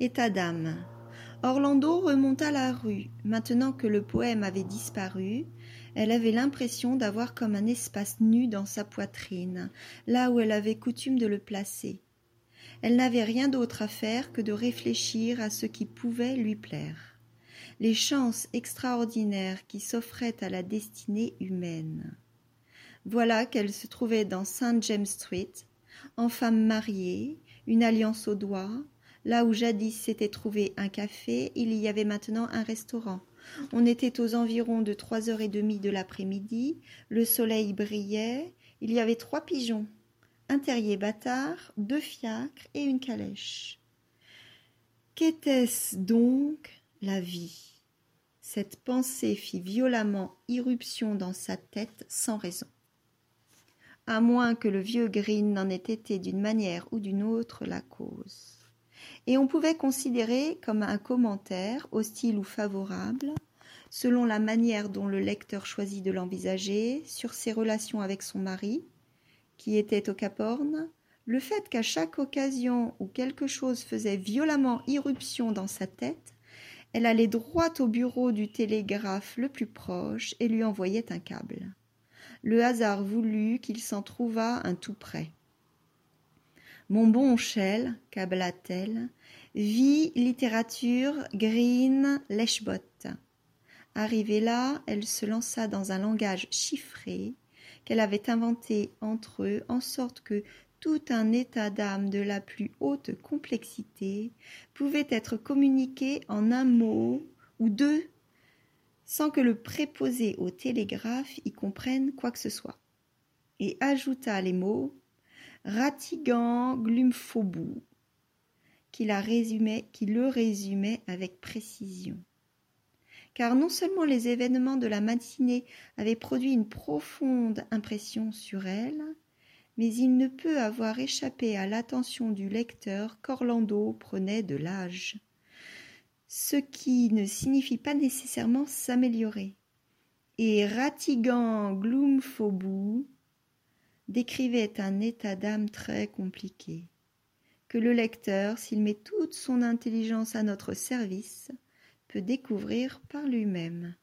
État d'âme. Orlando remonta la rue. Maintenant que le poème avait disparu, elle avait l'impression d'avoir comme un espace nu dans sa poitrine, là où elle avait coutume de le placer. Elle n'avait rien d'autre à faire que de réfléchir à ce qui pouvait lui plaire. Les chances extraordinaires qui s'offraient à la destinée humaine. Voilà qu'elle se trouvait dans Saint James Street, en femme mariée, une alliance au doigt, Là où jadis s'était trouvé un café, il y avait maintenant un restaurant. On était aux environs de trois heures et demie de l'après-midi, le soleil brillait, il y avait trois pigeons, un terrier bâtard, deux fiacres et une calèche. Qu'était-ce donc la vie? Cette pensée fit violemment irruption dans sa tête sans raison. À moins que le vieux Green n'en ait été d'une manière ou d'une autre la cause et on pouvait considérer comme un commentaire, hostile ou favorable, selon la manière dont le lecteur choisit de l'envisager, sur ses relations avec son mari, qui était au Cap Horn, le fait qu'à chaque occasion où quelque chose faisait violemment irruption dans sa tête, elle allait droit au bureau du télégraphe le plus proche et lui envoyait un câble. Le hasard voulut qu'il s'en trouvât un tout près. Mon bon Shell, câbla-t-elle, vie, littérature, green, lèche Arrivée là, elle se lança dans un langage chiffré qu'elle avait inventé entre eux en sorte que tout un état d'âme de la plus haute complexité pouvait être communiqué en un mot ou deux sans que le préposé au télégraphe y comprenne quoi que ce soit, et ajouta les mots Ratigan Glumphobou, qui, la résumait, qui le résumait avec précision. Car non seulement les événements de la matinée avaient produit une profonde impression sur elle, mais il ne peut avoir échappé à l'attention du lecteur qu'Orlando prenait de l'âge, ce qui ne signifie pas nécessairement s'améliorer. Et Ratigan Glumphobou décrivait un état d'âme très compliqué, que le lecteur, s'il met toute son intelligence à notre service, peut découvrir par lui-même.